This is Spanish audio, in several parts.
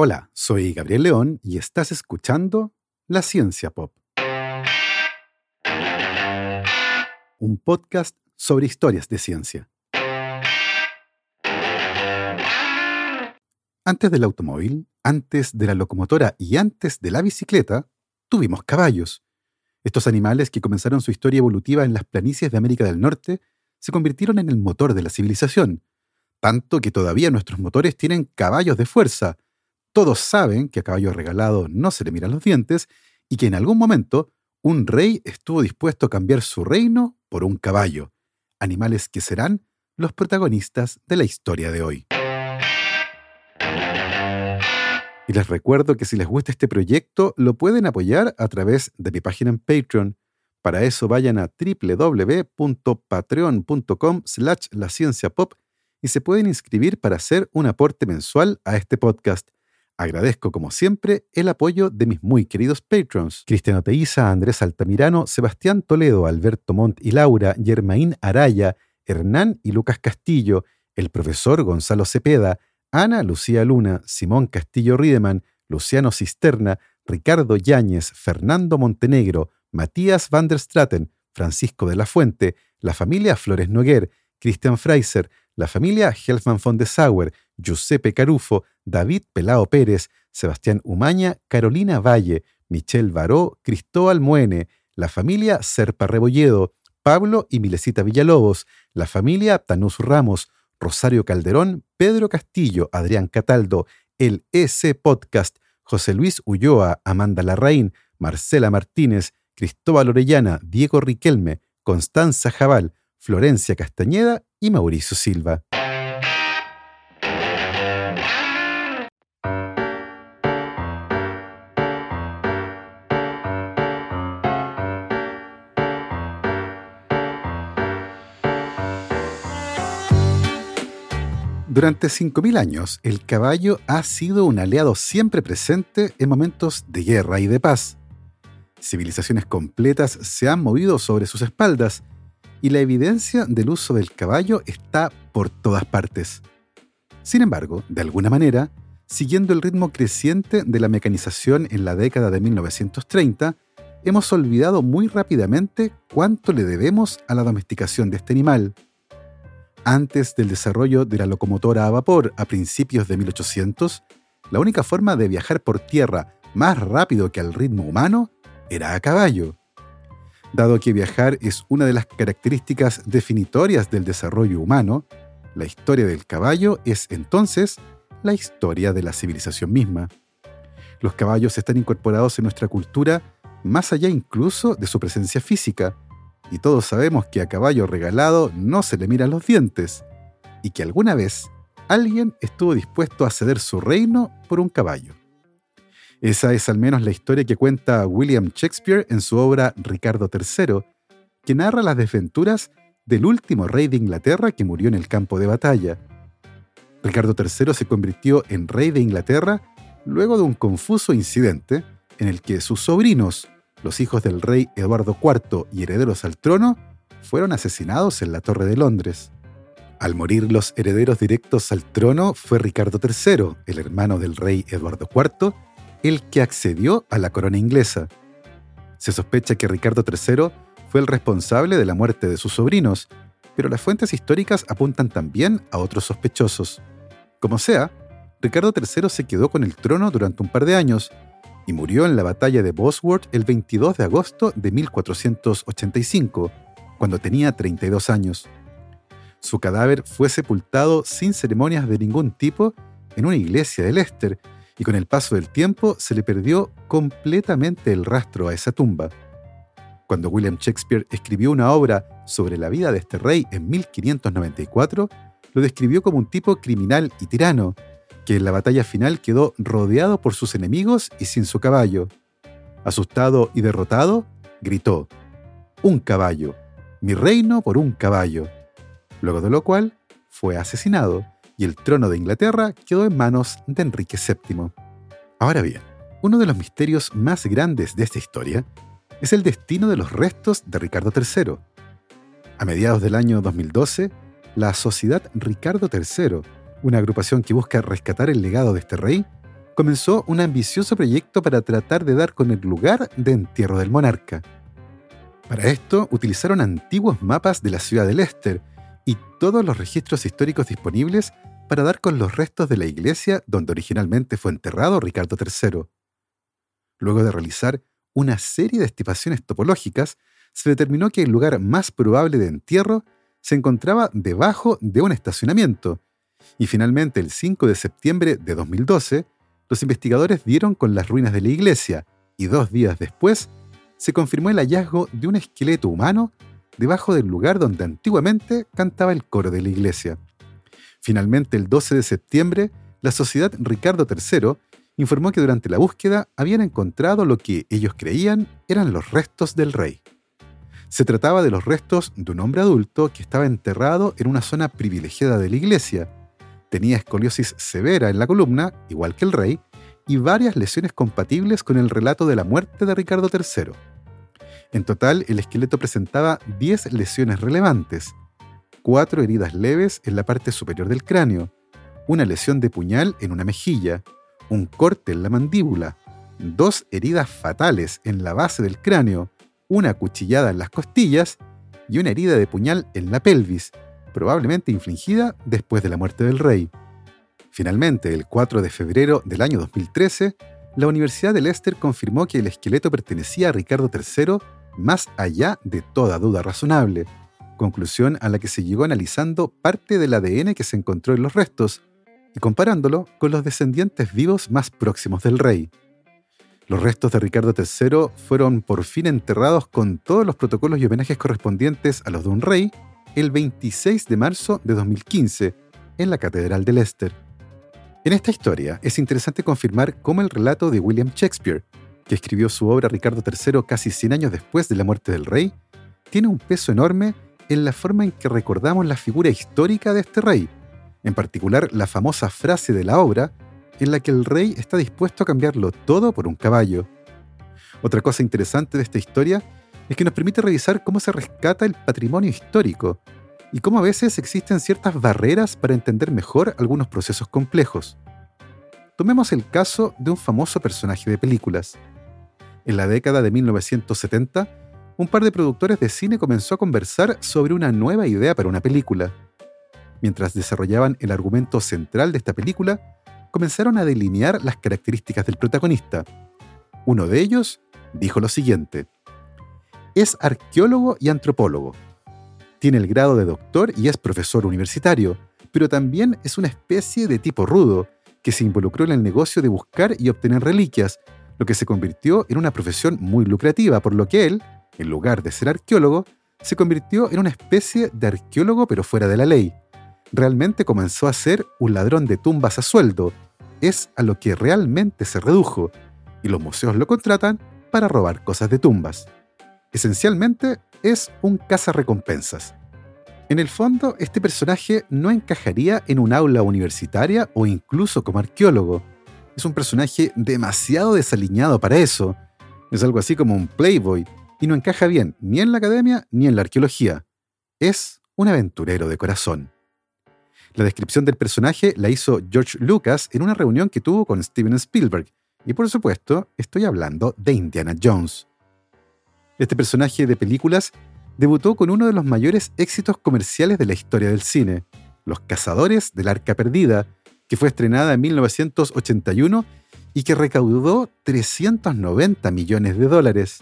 Hola, soy Gabriel León y estás escuchando La Ciencia Pop. Un podcast sobre historias de ciencia. Antes del automóvil, antes de la locomotora y antes de la bicicleta, tuvimos caballos. Estos animales que comenzaron su historia evolutiva en las planicies de América del Norte se convirtieron en el motor de la civilización, tanto que todavía nuestros motores tienen caballos de fuerza, todos saben que a caballo regalado no se le miran los dientes y que en algún momento un rey estuvo dispuesto a cambiar su reino por un caballo, animales que serán los protagonistas de la historia de hoy. Y les recuerdo que si les gusta este proyecto, lo pueden apoyar a través de mi página en Patreon. Para eso vayan a www.patreon.com slash la pop y se pueden inscribir para hacer un aporte mensual a este podcast. Agradezco, como siempre, el apoyo de mis muy queridos patrons: Cristiano Teiza, Andrés Altamirano, Sebastián Toledo, Alberto Montt y Laura, Germaín Araya, Hernán y Lucas Castillo, el profesor Gonzalo Cepeda, Ana Lucía Luna, Simón Castillo Riedemann, Luciano Cisterna, Ricardo Yáñez, Fernando Montenegro, Matías van der Straten, Francisco de la Fuente, la familia Flores Noguer, Cristian Freiser, la familia Helfman von de Sauer, Giuseppe Carufo, David Pelao Pérez, Sebastián Umaña, Carolina Valle, Michelle Baró, Cristóbal Muene, la familia Serpa Rebolledo, Pablo y Milesita Villalobos, la familia Tanús Ramos, Rosario Calderón, Pedro Castillo, Adrián Cataldo, el EC Podcast, José Luis Ulloa, Amanda Larraín, Marcela Martínez, Cristóbal Orellana, Diego Riquelme, Constanza Jabal, Florencia Castañeda y Mauricio Silva. Durante 5.000 años, el caballo ha sido un aliado siempre presente en momentos de guerra y de paz. Civilizaciones completas se han movido sobre sus espaldas y la evidencia del uso del caballo está por todas partes. Sin embargo, de alguna manera, siguiendo el ritmo creciente de la mecanización en la década de 1930, hemos olvidado muy rápidamente cuánto le debemos a la domesticación de este animal. Antes del desarrollo de la locomotora a vapor a principios de 1800, la única forma de viajar por tierra más rápido que al ritmo humano era a caballo. Dado que viajar es una de las características definitorias del desarrollo humano, la historia del caballo es entonces la historia de la civilización misma. Los caballos están incorporados en nuestra cultura más allá incluso de su presencia física, y todos sabemos que a caballo regalado no se le miran los dientes, y que alguna vez alguien estuvo dispuesto a ceder su reino por un caballo. Esa es al menos la historia que cuenta William Shakespeare en su obra Ricardo III, que narra las desventuras del último rey de Inglaterra que murió en el campo de batalla. Ricardo III se convirtió en rey de Inglaterra luego de un confuso incidente en el que sus sobrinos, los hijos del rey Eduardo IV y herederos al trono, fueron asesinados en la Torre de Londres. Al morir los herederos directos al trono fue Ricardo III, el hermano del rey Eduardo IV, el que accedió a la corona inglesa. Se sospecha que Ricardo III fue el responsable de la muerte de sus sobrinos, pero las fuentes históricas apuntan también a otros sospechosos. Como sea, Ricardo III se quedó con el trono durante un par de años y murió en la batalla de Bosworth el 22 de agosto de 1485, cuando tenía 32 años. Su cadáver fue sepultado sin ceremonias de ningún tipo en una iglesia de Leicester y con el paso del tiempo se le perdió completamente el rastro a esa tumba. Cuando William Shakespeare escribió una obra sobre la vida de este rey en 1594, lo describió como un tipo criminal y tirano, que en la batalla final quedó rodeado por sus enemigos y sin su caballo. Asustado y derrotado, gritó, Un caballo, mi reino por un caballo. Luego de lo cual fue asesinado y el trono de Inglaterra quedó en manos de Enrique VII. Ahora bien, uno de los misterios más grandes de esta historia es el destino de los restos de Ricardo III. A mediados del año 2012, la Sociedad Ricardo III, una agrupación que busca rescatar el legado de este rey, comenzó un ambicioso proyecto para tratar de dar con el lugar de entierro del monarca. Para esto utilizaron antiguos mapas de la ciudad de Leicester y todos los registros históricos disponibles para dar con los restos de la iglesia donde originalmente fue enterrado Ricardo III. Luego de realizar una serie de estimaciones topológicas, se determinó que el lugar más probable de entierro se encontraba debajo de un estacionamiento, y finalmente el 5 de septiembre de 2012, los investigadores dieron con las ruinas de la iglesia, y dos días después se confirmó el hallazgo de un esqueleto humano debajo del lugar donde antiguamente cantaba el coro de la iglesia. Finalmente, el 12 de septiembre, la Sociedad Ricardo III informó que durante la búsqueda habían encontrado lo que ellos creían eran los restos del rey. Se trataba de los restos de un hombre adulto que estaba enterrado en una zona privilegiada de la iglesia. Tenía escoliosis severa en la columna, igual que el rey, y varias lesiones compatibles con el relato de la muerte de Ricardo III. En total, el esqueleto presentaba 10 lesiones relevantes, cuatro heridas leves en la parte superior del cráneo, una lesión de puñal en una mejilla, un corte en la mandíbula, dos heridas fatales en la base del cráneo, una cuchillada en las costillas y una herida de puñal en la pelvis, probablemente infligida después de la muerte del rey. Finalmente, el 4 de febrero del año 2013, la Universidad de Leicester confirmó que el esqueleto pertenecía a Ricardo III más allá de toda duda razonable, conclusión a la que se llegó analizando parte del ADN que se encontró en los restos y comparándolo con los descendientes vivos más próximos del rey. Los restos de Ricardo III fueron por fin enterrados con todos los protocolos y homenajes correspondientes a los de un rey el 26 de marzo de 2015 en la Catedral de Leicester. En esta historia es interesante confirmar cómo el relato de William Shakespeare que escribió su obra Ricardo III casi 100 años después de la muerte del rey, tiene un peso enorme en la forma en que recordamos la figura histórica de este rey, en particular la famosa frase de la obra en la que el rey está dispuesto a cambiarlo todo por un caballo. Otra cosa interesante de esta historia es que nos permite revisar cómo se rescata el patrimonio histórico y cómo a veces existen ciertas barreras para entender mejor algunos procesos complejos. Tomemos el caso de un famoso personaje de películas. En la década de 1970, un par de productores de cine comenzó a conversar sobre una nueva idea para una película. Mientras desarrollaban el argumento central de esta película, comenzaron a delinear las características del protagonista. Uno de ellos dijo lo siguiente. Es arqueólogo y antropólogo. Tiene el grado de doctor y es profesor universitario, pero también es una especie de tipo rudo que se involucró en el negocio de buscar y obtener reliquias lo que se convirtió en una profesión muy lucrativa, por lo que él, en lugar de ser arqueólogo, se convirtió en una especie de arqueólogo pero fuera de la ley. Realmente comenzó a ser un ladrón de tumbas a sueldo. Es a lo que realmente se redujo, y los museos lo contratan para robar cosas de tumbas. Esencialmente es un cazarrecompensas. En el fondo, este personaje no encajaría en un aula universitaria o incluso como arqueólogo, es un personaje demasiado desaliñado para eso. Es algo así como un playboy y no encaja bien ni en la academia ni en la arqueología. Es un aventurero de corazón. La descripción del personaje la hizo George Lucas en una reunión que tuvo con Steven Spielberg, y por supuesto estoy hablando de Indiana Jones. Este personaje de películas debutó con uno de los mayores éxitos comerciales de la historia del cine, Los Cazadores del Arca Perdida, que fue estrenada en 1981 y que recaudó 390 millones de dólares.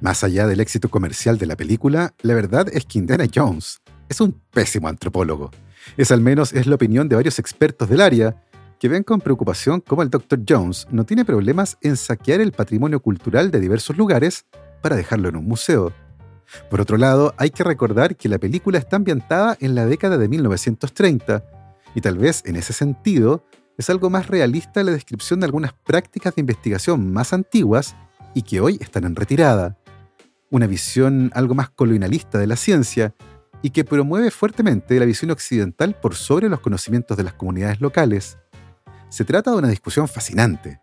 Más allá del éxito comercial de la película, la verdad es que Indiana Jones es un pésimo antropólogo. Es al menos es la opinión de varios expertos del área, que ven con preocupación cómo el Dr. Jones no tiene problemas en saquear el patrimonio cultural de diversos lugares para dejarlo en un museo. Por otro lado, hay que recordar que la película está ambientada en la década de 1930, y tal vez en ese sentido es algo más realista la descripción de algunas prácticas de investigación más antiguas y que hoy están en retirada. Una visión algo más colonialista de la ciencia y que promueve fuertemente la visión occidental por sobre los conocimientos de las comunidades locales. Se trata de una discusión fascinante,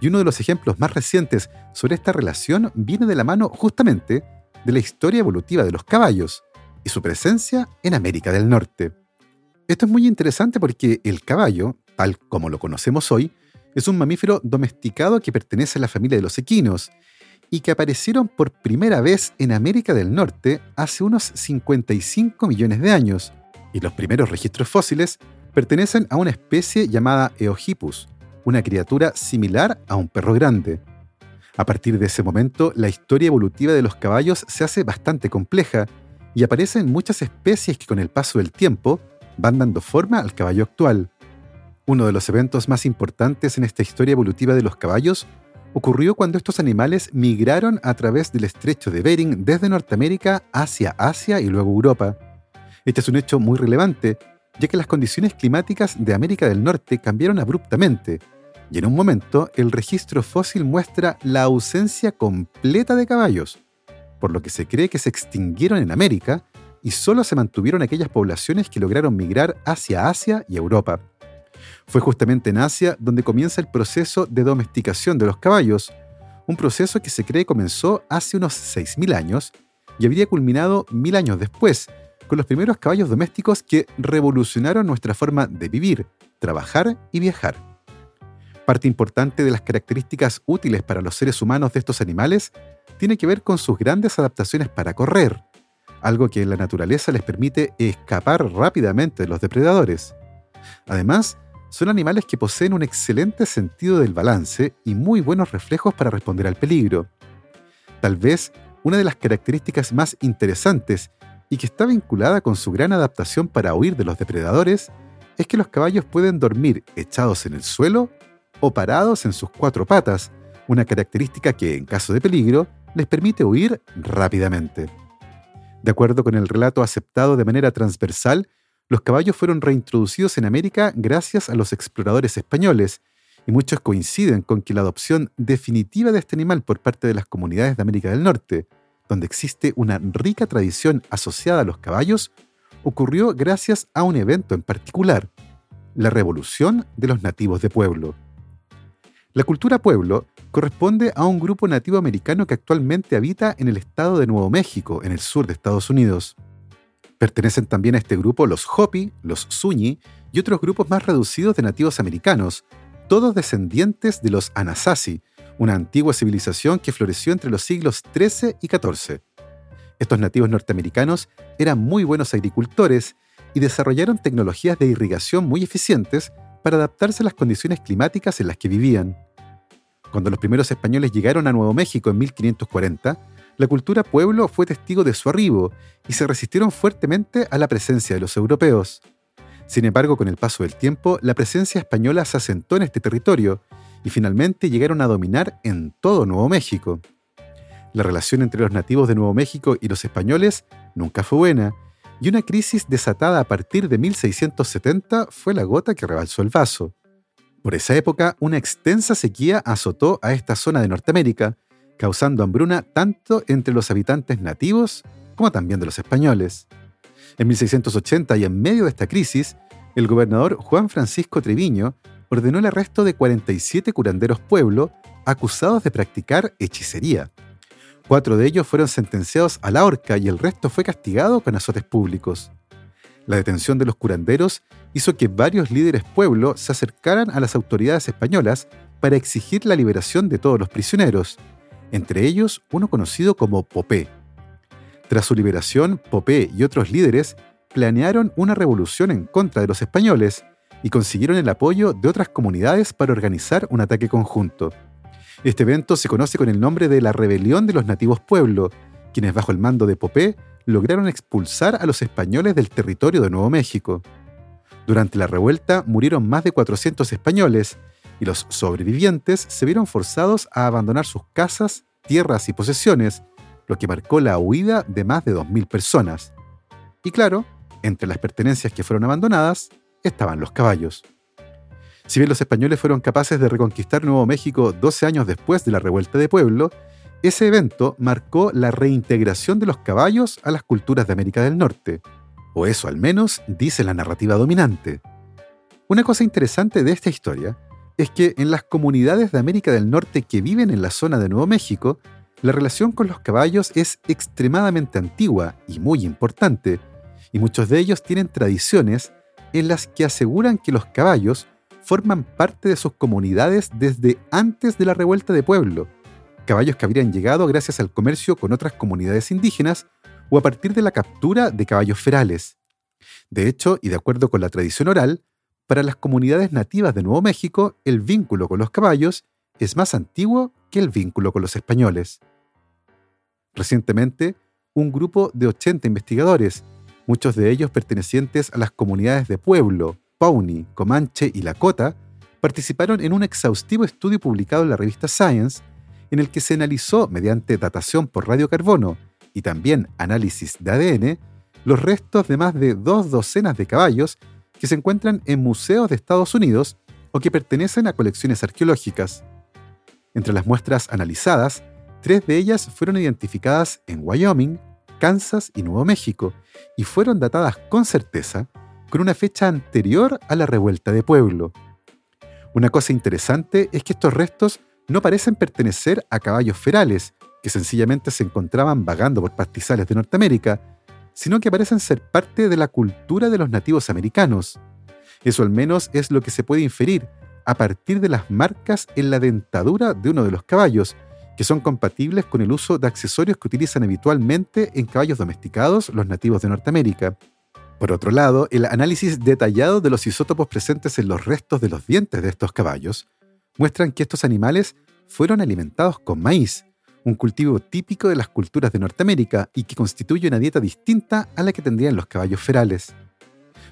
y uno de los ejemplos más recientes sobre esta relación viene de la mano justamente de la historia evolutiva de los caballos y su presencia en América del Norte. Esto es muy interesante porque el caballo, tal como lo conocemos hoy, Es un mamífero domesticado que pertenece a la familia de los equinos y que aparecieron por primera vez en América del Norte hace unos 55 millones de años, y los primeros registros fósiles pertenecen a una especie llamada Eohippus, una criatura similar a un perro grande. A partir de ese momento, la historia evolutiva de los caballos se hace bastante compleja y aparecen muchas especies que con el paso del tiempo van dando forma al caballo actual. Uno de los eventos más importantes en esta historia evolutiva de los caballos ocurrió cuando estos animales migraron a través del estrecho de Bering desde Norteamérica hacia Asia y luego Europa. Este es un hecho muy relevante, ya que las condiciones climáticas de América del Norte cambiaron abruptamente, y en un momento el registro fósil muestra la ausencia completa de caballos, por lo que se cree que se extinguieron en América y solo se mantuvieron aquellas poblaciones que lograron migrar hacia Asia y Europa. Fue justamente en Asia donde comienza el proceso de domesticación de los caballos, un proceso que se cree comenzó hace unos 6.000 años y habría culminado mil años después, con los primeros caballos domésticos que revolucionaron nuestra forma de vivir, trabajar y viajar. Parte importante de las características útiles para los seres humanos de estos animales tiene que ver con sus grandes adaptaciones para correr, algo que en la naturaleza les permite escapar rápidamente de los depredadores. Además, son animales que poseen un excelente sentido del balance y muy buenos reflejos para responder al peligro. Tal vez una de las características más interesantes y que está vinculada con su gran adaptación para huir de los depredadores es que los caballos pueden dormir echados en el suelo o parados en sus cuatro patas, una característica que en caso de peligro les permite huir rápidamente. De acuerdo con el relato aceptado de manera transversal los caballos fueron reintroducidos en América gracias a los exploradores españoles, y muchos coinciden con que la adopción definitiva de este animal por parte de las comunidades de América del Norte, donde existe una rica tradición asociada a los caballos, ocurrió gracias a un evento en particular, la revolución de los nativos de pueblo. La cultura pueblo corresponde a un grupo nativo americano que actualmente habita en el estado de Nuevo México, en el sur de Estados Unidos. Pertenecen también a este grupo los Hopi, los Zuni y otros grupos más reducidos de nativos americanos, todos descendientes de los Anasazi, una antigua civilización que floreció entre los siglos XIII y XIV. Estos nativos norteamericanos eran muy buenos agricultores y desarrollaron tecnologías de irrigación muy eficientes para adaptarse a las condiciones climáticas en las que vivían. Cuando los primeros españoles llegaron a Nuevo México en 1540, la cultura pueblo fue testigo de su arribo y se resistieron fuertemente a la presencia de los europeos. Sin embargo, con el paso del tiempo, la presencia española se asentó en este territorio y finalmente llegaron a dominar en todo Nuevo México. La relación entre los nativos de Nuevo México y los españoles nunca fue buena, y una crisis desatada a partir de 1670 fue la gota que rebalsó el vaso. Por esa época, una extensa sequía azotó a esta zona de Norteamérica, causando hambruna tanto entre los habitantes nativos como también de los españoles. En 1680 y en medio de esta crisis, el gobernador Juan Francisco Treviño ordenó el arresto de 47 curanderos pueblo acusados de practicar hechicería. Cuatro de ellos fueron sentenciados a la horca y el resto fue castigado con azotes públicos. La detención de los curanderos hizo que varios líderes pueblo se acercaran a las autoridades españolas para exigir la liberación de todos los prisioneros, entre ellos uno conocido como Popé. Tras su liberación, Popé y otros líderes planearon una revolución en contra de los españoles y consiguieron el apoyo de otras comunidades para organizar un ataque conjunto. Este evento se conoce con el nombre de la Rebelión de los Nativos Pueblo, quienes bajo el mando de Popé lograron expulsar a los españoles del territorio de Nuevo México. Durante la revuelta murieron más de 400 españoles y los sobrevivientes se vieron forzados a abandonar sus casas, tierras y posesiones, lo que marcó la huida de más de 2.000 personas. Y claro, entre las pertenencias que fueron abandonadas estaban los caballos. Si bien los españoles fueron capaces de reconquistar Nuevo México 12 años después de la revuelta de pueblo, ese evento marcó la reintegración de los caballos a las culturas de América del Norte, o eso al menos dice la narrativa dominante. Una cosa interesante de esta historia es que en las comunidades de América del Norte que viven en la zona de Nuevo México, la relación con los caballos es extremadamente antigua y muy importante, y muchos de ellos tienen tradiciones en las que aseguran que los caballos forman parte de sus comunidades desde antes de la revuelta de pueblo, caballos que habrían llegado gracias al comercio con otras comunidades indígenas o a partir de la captura de caballos ferales. De hecho, y de acuerdo con la tradición oral, para las comunidades nativas de Nuevo México, el vínculo con los caballos es más antiguo que el vínculo con los españoles. Recientemente, un grupo de 80 investigadores, muchos de ellos pertenecientes a las comunidades de Pueblo, Pawnee, Comanche y Lakota, participaron en un exhaustivo estudio publicado en la revista Science, en el que se analizó mediante datación por radiocarbono y también análisis de ADN los restos de más de dos docenas de caballos que se encuentran en museos de Estados Unidos o que pertenecen a colecciones arqueológicas. Entre las muestras analizadas, tres de ellas fueron identificadas en Wyoming, Kansas y Nuevo México y fueron datadas con certeza con una fecha anterior a la revuelta de pueblo. Una cosa interesante es que estos restos no parecen pertenecer a caballos ferales, que sencillamente se encontraban vagando por pastizales de Norteamérica, sino que parecen ser parte de la cultura de los nativos americanos. Eso al menos es lo que se puede inferir a partir de las marcas en la dentadura de uno de los caballos, que son compatibles con el uso de accesorios que utilizan habitualmente en caballos domesticados los nativos de Norteamérica. Por otro lado, el análisis detallado de los isótopos presentes en los restos de los dientes de estos caballos muestran que estos animales fueron alimentados con maíz, un cultivo típico de las culturas de Norteamérica y que constituye una dieta distinta a la que tendrían los caballos ferales.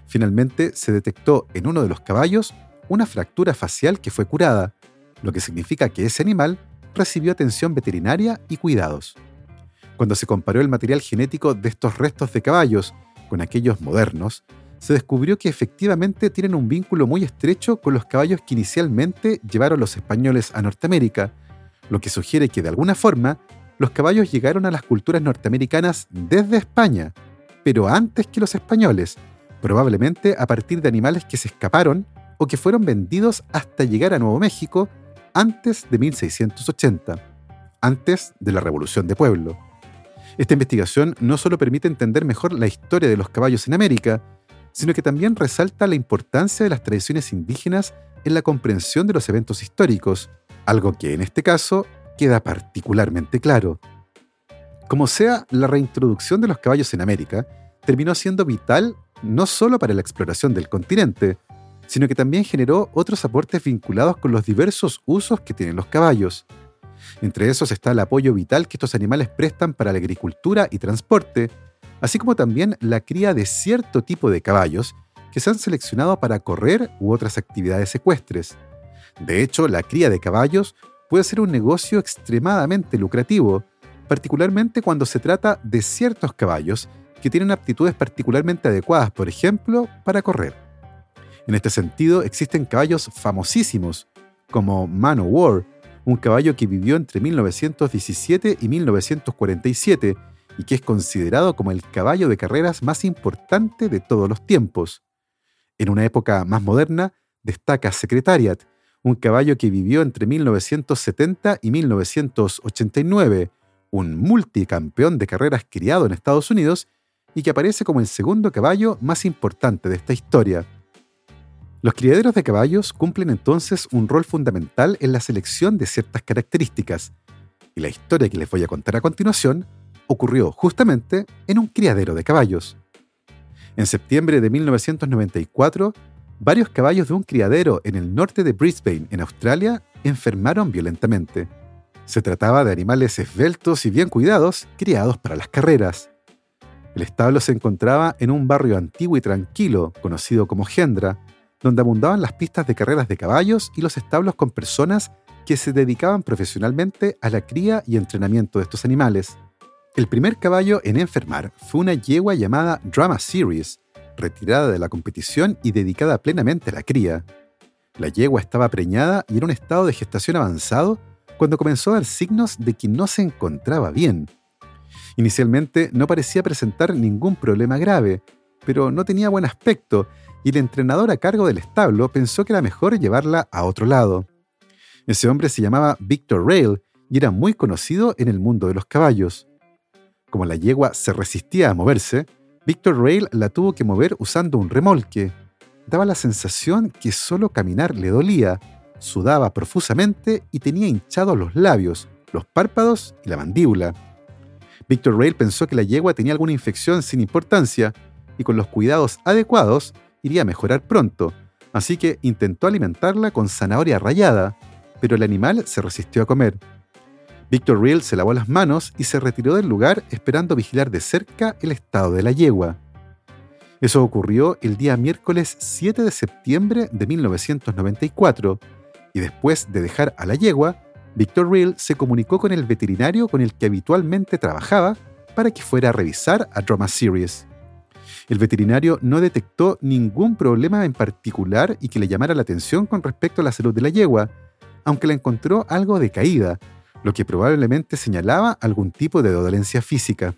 Finalmente, se detectó en uno de los caballos una fractura facial que fue curada, lo que significa que ese animal recibió atención veterinaria y cuidados. Cuando se comparó el material genético de estos restos de caballos con aquellos modernos, se descubrió que efectivamente tienen un vínculo muy estrecho con los caballos que inicialmente llevaron los españoles a Norteamérica, lo que sugiere que de alguna forma los caballos llegaron a las culturas norteamericanas desde España, pero antes que los españoles, probablemente a partir de animales que se escaparon o que fueron vendidos hasta llegar a Nuevo México antes de 1680, antes de la Revolución de Pueblo. Esta investigación no solo permite entender mejor la historia de los caballos en América, sino que también resalta la importancia de las tradiciones indígenas en la comprensión de los eventos históricos, algo que en este caso queda particularmente claro. Como sea, la reintroducción de los caballos en América terminó siendo vital no solo para la exploración del continente, sino que también generó otros aportes vinculados con los diversos usos que tienen los caballos. Entre esos está el apoyo vital que estos animales prestan para la agricultura y transporte, así como también la cría de cierto tipo de caballos que se han seleccionado para correr u otras actividades ecuestres. De hecho, la cría de caballos puede ser un negocio extremadamente lucrativo, particularmente cuando se trata de ciertos caballos que tienen aptitudes particularmente adecuadas, por ejemplo, para correr. En este sentido, existen caballos famosísimos, como War, un caballo que vivió entre 1917 y 1947 y que es considerado como el caballo de carreras más importante de todos los tiempos. En una época más moderna, destaca Secretariat, un caballo que vivió entre 1970 y 1989, un multicampeón de carreras criado en Estados Unidos y que aparece como el segundo caballo más importante de esta historia. Los criaderos de caballos cumplen entonces un rol fundamental en la selección de ciertas características, y la historia que les voy a contar a continuación ocurrió justamente en un criadero de caballos. En septiembre de 1994, varios caballos de un criadero en el norte de Brisbane, en Australia, enfermaron violentamente. Se trataba de animales esbeltos y bien cuidados, criados para las carreras. El establo se encontraba en un barrio antiguo y tranquilo, conocido como Gendra, donde abundaban las pistas de carreras de caballos y los establos con personas que se dedicaban profesionalmente a la cría y entrenamiento de estos animales. El primer caballo en enfermar fue una yegua llamada Drama Series, retirada de la competición y dedicada plenamente a la cría. La yegua estaba preñada y en un estado de gestación avanzado cuando comenzó a dar signos de que no se encontraba bien. Inicialmente no parecía presentar ningún problema grave, pero no tenía buen aspecto y el entrenador a cargo del establo pensó que era mejor llevarla a otro lado. Ese hombre se llamaba Victor Rail y era muy conocido en el mundo de los caballos. Como la yegua se resistía a moverse, Victor Rail la tuvo que mover usando un remolque. daba la sensación que solo caminar le dolía, sudaba profusamente y tenía hinchados los labios, los párpados y la mandíbula. Victor Rail pensó que la yegua tenía alguna infección sin importancia y con los cuidados adecuados iría a mejorar pronto, así que intentó alimentarla con zanahoria rallada, pero el animal se resistió a comer. Victor Real se lavó las manos y se retiró del lugar esperando vigilar de cerca el estado de la yegua. Eso ocurrió el día miércoles 7 de septiembre de 1994, y después de dejar a la yegua, Victor Real se comunicó con el veterinario con el que habitualmente trabajaba para que fuera a revisar a Drama Series. El veterinario no detectó ningún problema en particular y que le llamara la atención con respecto a la salud de la yegua, aunque la encontró algo decaída, lo que probablemente señalaba algún tipo de dolencia física.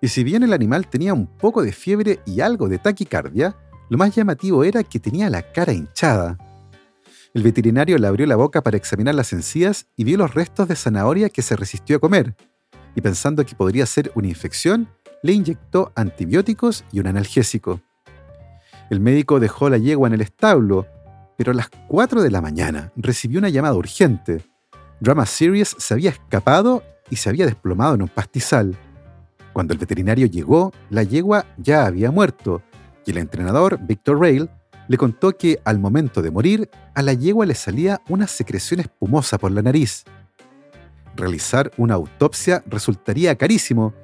Y si bien el animal tenía un poco de fiebre y algo de taquicardia, lo más llamativo era que tenía la cara hinchada. El veterinario le abrió la boca para examinar las encías y vio los restos de zanahoria que se resistió a comer, y pensando que podría ser una infección, le inyectó antibióticos y un analgésico. El médico dejó la yegua en el establo, pero a las 4 de la mañana recibió una llamada urgente. Drama Series se había escapado y se había desplomado en un pastizal. Cuando el veterinario llegó, la yegua ya había muerto y el entrenador, Victor Rail, le contó que al momento de morir, a la yegua le salía una secreción espumosa por la nariz. Realizar una autopsia resultaría carísimo,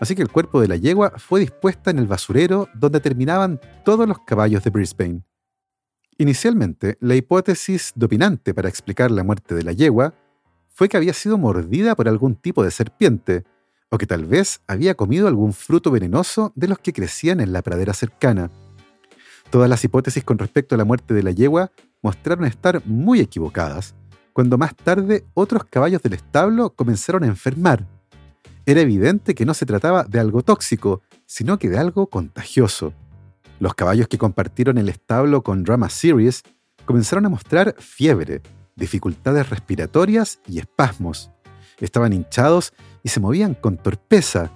así que el cuerpo de la yegua fue dispuesta en el basurero donde terminaban todos los caballos de Brisbane. Inicialmente, la hipótesis dominante para explicar la muerte de la yegua fue que había sido mordida por algún tipo de serpiente, o que tal vez había comido algún fruto venenoso de los que crecían en la pradera cercana. Todas las hipótesis con respecto a la muerte de la yegua mostraron estar muy equivocadas, cuando más tarde otros caballos del establo comenzaron a enfermar. Era evidente que no se trataba de algo tóxico, sino que de algo contagioso. Los caballos que compartieron el establo con Drama Series comenzaron a mostrar fiebre, dificultades respiratorias y espasmos. Estaban hinchados y se movían con torpeza.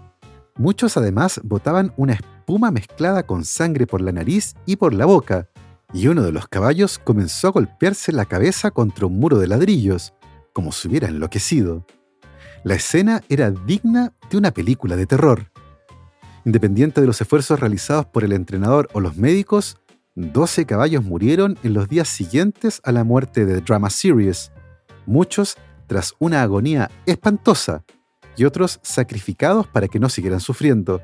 Muchos además botaban una espuma mezclada con sangre por la nariz y por la boca, y uno de los caballos comenzó a golpearse la cabeza contra un muro de ladrillos, como si hubiera enloquecido. La escena era digna de una película de terror. Independiente de los esfuerzos realizados por el entrenador o los médicos, 12 caballos murieron en los días siguientes a la muerte de Drama Series, muchos tras una agonía espantosa y otros sacrificados para que no siguieran sufriendo.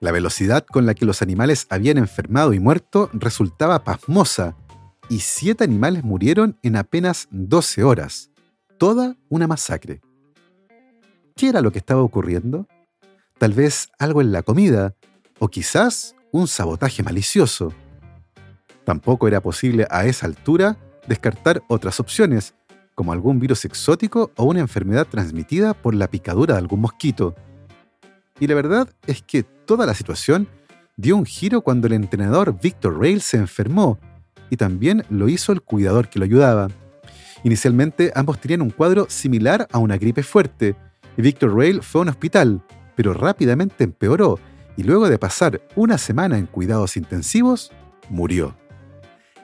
La velocidad con la que los animales habían enfermado y muerto resultaba pasmosa, y siete animales murieron en apenas 12 horas. Toda una masacre. ¿Qué era lo que estaba ocurriendo? Tal vez algo en la comida, o quizás un sabotaje malicioso. Tampoco era posible a esa altura descartar otras opciones, como algún virus exótico o una enfermedad transmitida por la picadura de algún mosquito. Y la verdad es que toda la situación dio un giro cuando el entrenador Victor Rail se enfermó, y también lo hizo el cuidador que lo ayudaba. Inicialmente ambos tenían un cuadro similar a una gripe fuerte, y Victor Rail fue a un hospital, pero rápidamente empeoró, y luego de pasar una semana en cuidados intensivos, murió.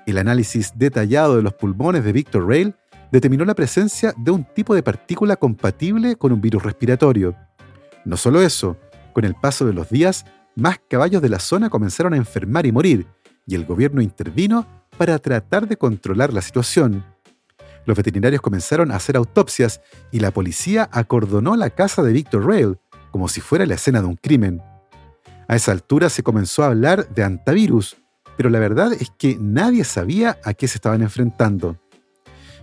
El análisis detallado de los pulmones de Victor Rail determinó la presencia de un tipo de partícula compatible con un virus respiratorio. No solo eso, con el paso de los días, más caballos de la zona comenzaron a enfermar y morir, y el gobierno intervino para tratar de controlar la situación. Los veterinarios comenzaron a hacer autopsias y la policía acordonó la casa de Victor Rail, como si fuera la escena de un crimen. A esa altura se comenzó a hablar de antivirus, pero la verdad es que nadie sabía a qué se estaban enfrentando.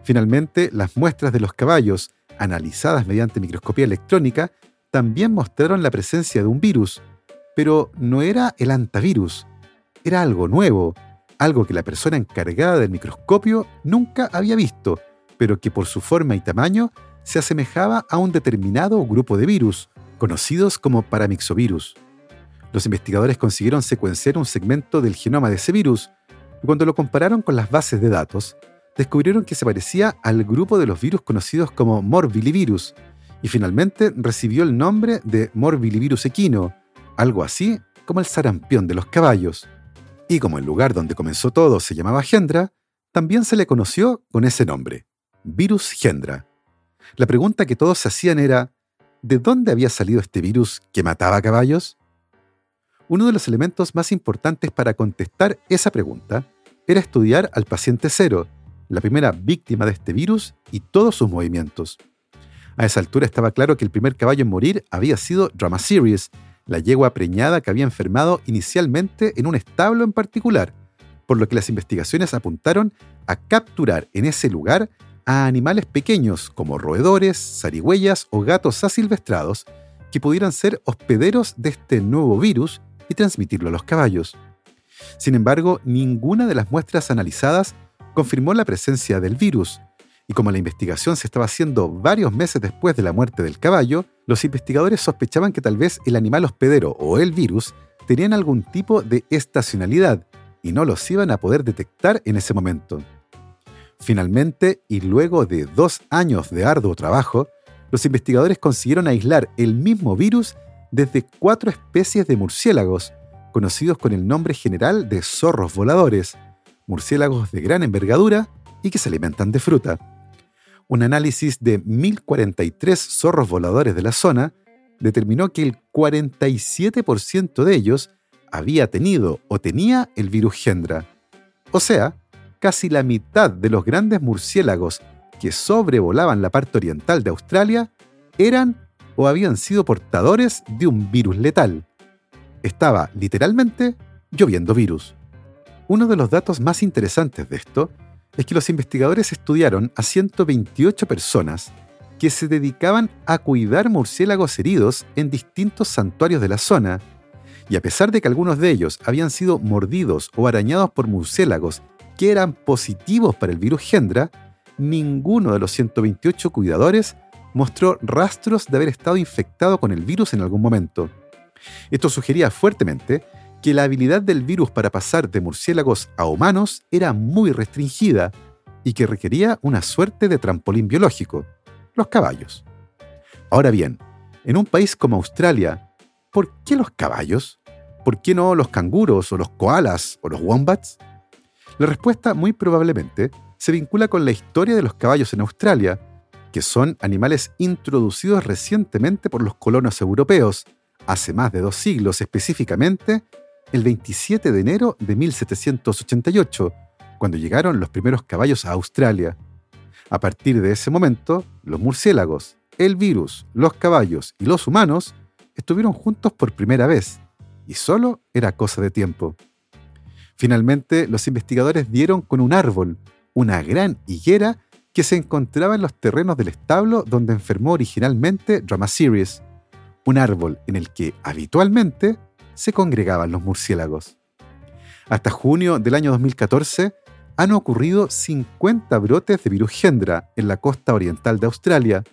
Finalmente, las muestras de los caballos, analizadas mediante microscopía electrónica, también mostraron la presencia de un virus, pero no era el antivirus, era algo nuevo, algo que la persona encargada del microscopio nunca había visto, pero que por su forma y tamaño se asemejaba a un determinado grupo de virus, conocidos como paramixovirus. Los investigadores consiguieron secuenciar un segmento del genoma de ese virus, y cuando lo compararon con las bases de datos, descubrieron que se parecía al grupo de los virus conocidos como morbillivirus, y finalmente recibió el nombre de morbillivirus equino, algo así como el sarampión de los caballos. Y como el lugar donde comenzó todo se llamaba Gendra, también se le conoció con ese nombre, virus Gendra. La pregunta que todos se hacían era, ¿de dónde había salido este virus que mataba caballos? Uno de los elementos más importantes para contestar esa pregunta era estudiar al paciente cero, la primera víctima de este virus y todos sus movimientos. A esa altura estaba claro que el primer caballo en morir había sido Drama Series, la yegua preñada que había enfermado inicialmente en un establo en particular, por lo que las investigaciones apuntaron a capturar en ese lugar a animales pequeños como roedores, zarigüeyas o gatos asilvestrados que pudieran ser hospederos de este nuevo virus y transmitirlo a los caballos. Sin embargo, ninguna de las muestras analizadas confirmó la presencia del virus, y como la investigación se estaba haciendo varios meses después de la muerte del caballo, los investigadores sospechaban que tal vez el animal hospedero o el virus tenían algún tipo de estacionalidad y no los iban a poder detectar en ese momento. Finalmente, y luego de dos años de arduo trabajo, los investigadores consiguieron aislar el mismo virus desde cuatro especies de murciélagos, conocidos con el nombre general de zorros voladores, murciélagos de gran envergadura y que se alimentan de fruta. Un análisis de 1043 zorros voladores de la zona determinó que el 47% de ellos había tenido o tenía el virus Gendra. O sea, casi la mitad de los grandes murciélagos que sobrevolaban la parte oriental de Australia eran o habían sido portadores de un virus letal. Estaba literalmente lloviendo virus. Uno de los datos más interesantes de esto es que los investigadores estudiaron a 128 personas que se dedicaban a cuidar murciélagos heridos en distintos santuarios de la zona, y a pesar de que algunos de ellos habían sido mordidos o arañados por murciélagos que eran positivos para el virus Gendra, ninguno de los 128 cuidadores mostró rastros de haber estado infectado con el virus en algún momento. Esto sugería fuertemente que la habilidad del virus para pasar de murciélagos a humanos era muy restringida y que requería una suerte de trampolín biológico, los caballos. Ahora bien, en un país como Australia, ¿por qué los caballos? ¿Por qué no los canguros o los koalas o los wombats? La respuesta muy probablemente se vincula con la historia de los caballos en Australia, que son animales introducidos recientemente por los colonos europeos, hace más de dos siglos específicamente, el 27 de enero de 1788, cuando llegaron los primeros caballos a Australia. A partir de ese momento, los murciélagos, el virus, los caballos y los humanos estuvieron juntos por primera vez, y solo era cosa de tiempo. Finalmente, los investigadores dieron con un árbol, una gran higuera que se encontraba en los terrenos del establo donde enfermó originalmente Drama Series, un árbol en el que habitualmente se congregaban los murciélagos. Hasta junio del año 2014 han ocurrido 50 brotes de virus Gendra en la costa oriental de Australia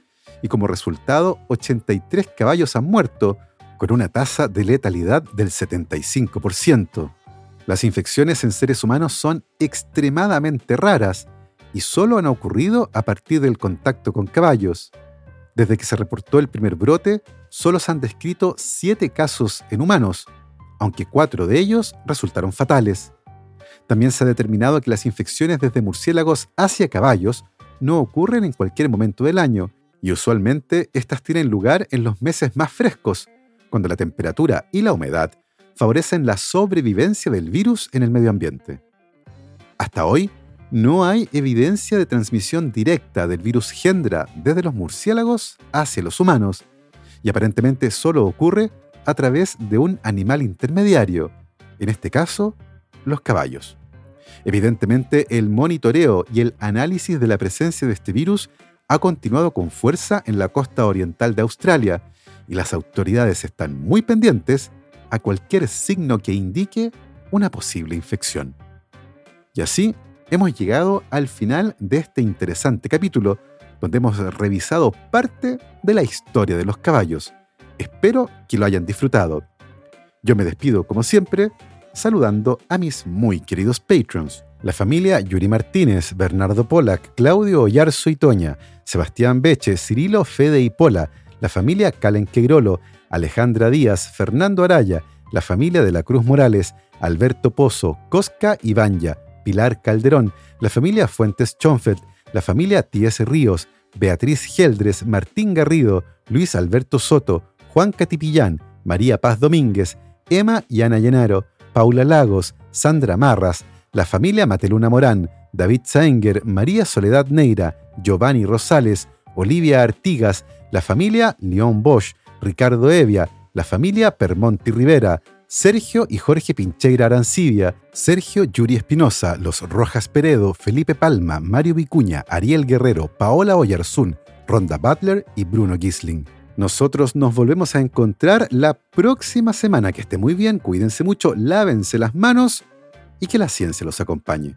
y como resultado 83 caballos han muerto con una tasa de letalidad del 75%. Las infecciones en seres humanos son extremadamente raras y solo han ocurrido a partir del contacto con caballos. Desde que se reportó el primer brote, solo se han descrito siete casos en humanos, aunque cuatro de ellos resultaron fatales. También se ha determinado que las infecciones desde murciélagos hacia caballos no ocurren en cualquier momento del año, y usualmente estas tienen lugar en los meses más frescos, cuando la temperatura y la humedad favorecen la sobrevivencia del virus en el medio ambiente. Hasta hoy, no hay evidencia de transmisión directa del virus Gendra desde los murciélagos hacia los humanos, y aparentemente solo ocurre a través de un animal intermediario, en este caso, los caballos. Evidentemente, el monitoreo y el análisis de la presencia de este virus ha continuado con fuerza en la costa oriental de Australia, y las autoridades están muy pendientes a cualquier signo que indique una posible infección. Y así hemos llegado al final de este interesante capítulo, donde hemos revisado parte de la historia de los caballos. Espero que lo hayan disfrutado. Yo me despido, como siempre, saludando a mis muy queridos patrons, la familia Yuri Martínez, Bernardo Polak, Claudio Oyarzo y Toña, Sebastián Beche, Cirilo Fede y Pola, la familia Calen Queirolo, Alejandra Díaz, Fernando Araya, la familia de la Cruz Morales, Alberto Pozo, Cosca y Banja, Pilar Calderón, la familia Fuentes Chonfet, la familia T.S. Ríos, Beatriz Geldres, Martín Garrido, Luis Alberto Soto, Juan Catipillán, María Paz Domínguez, Emma y Ana Llenaro, Paula Lagos, Sandra Marras, la familia Mateluna Morán, David Saenger, María Soledad Neira, Giovanni Rosales, Olivia Artigas, la familia León Bosch, Ricardo Evia, la familia Permonti Rivera, Sergio y Jorge Pincheira Arancibia, Sergio Yuri Espinosa, Los Rojas Peredo, Felipe Palma, Mario Vicuña, Ariel Guerrero, Paola Oyarzún, Ronda Butler y Bruno Gisling. Nosotros nos volvemos a encontrar la próxima semana. Que esté muy bien, cuídense mucho, lávense las manos y que la ciencia los acompañe.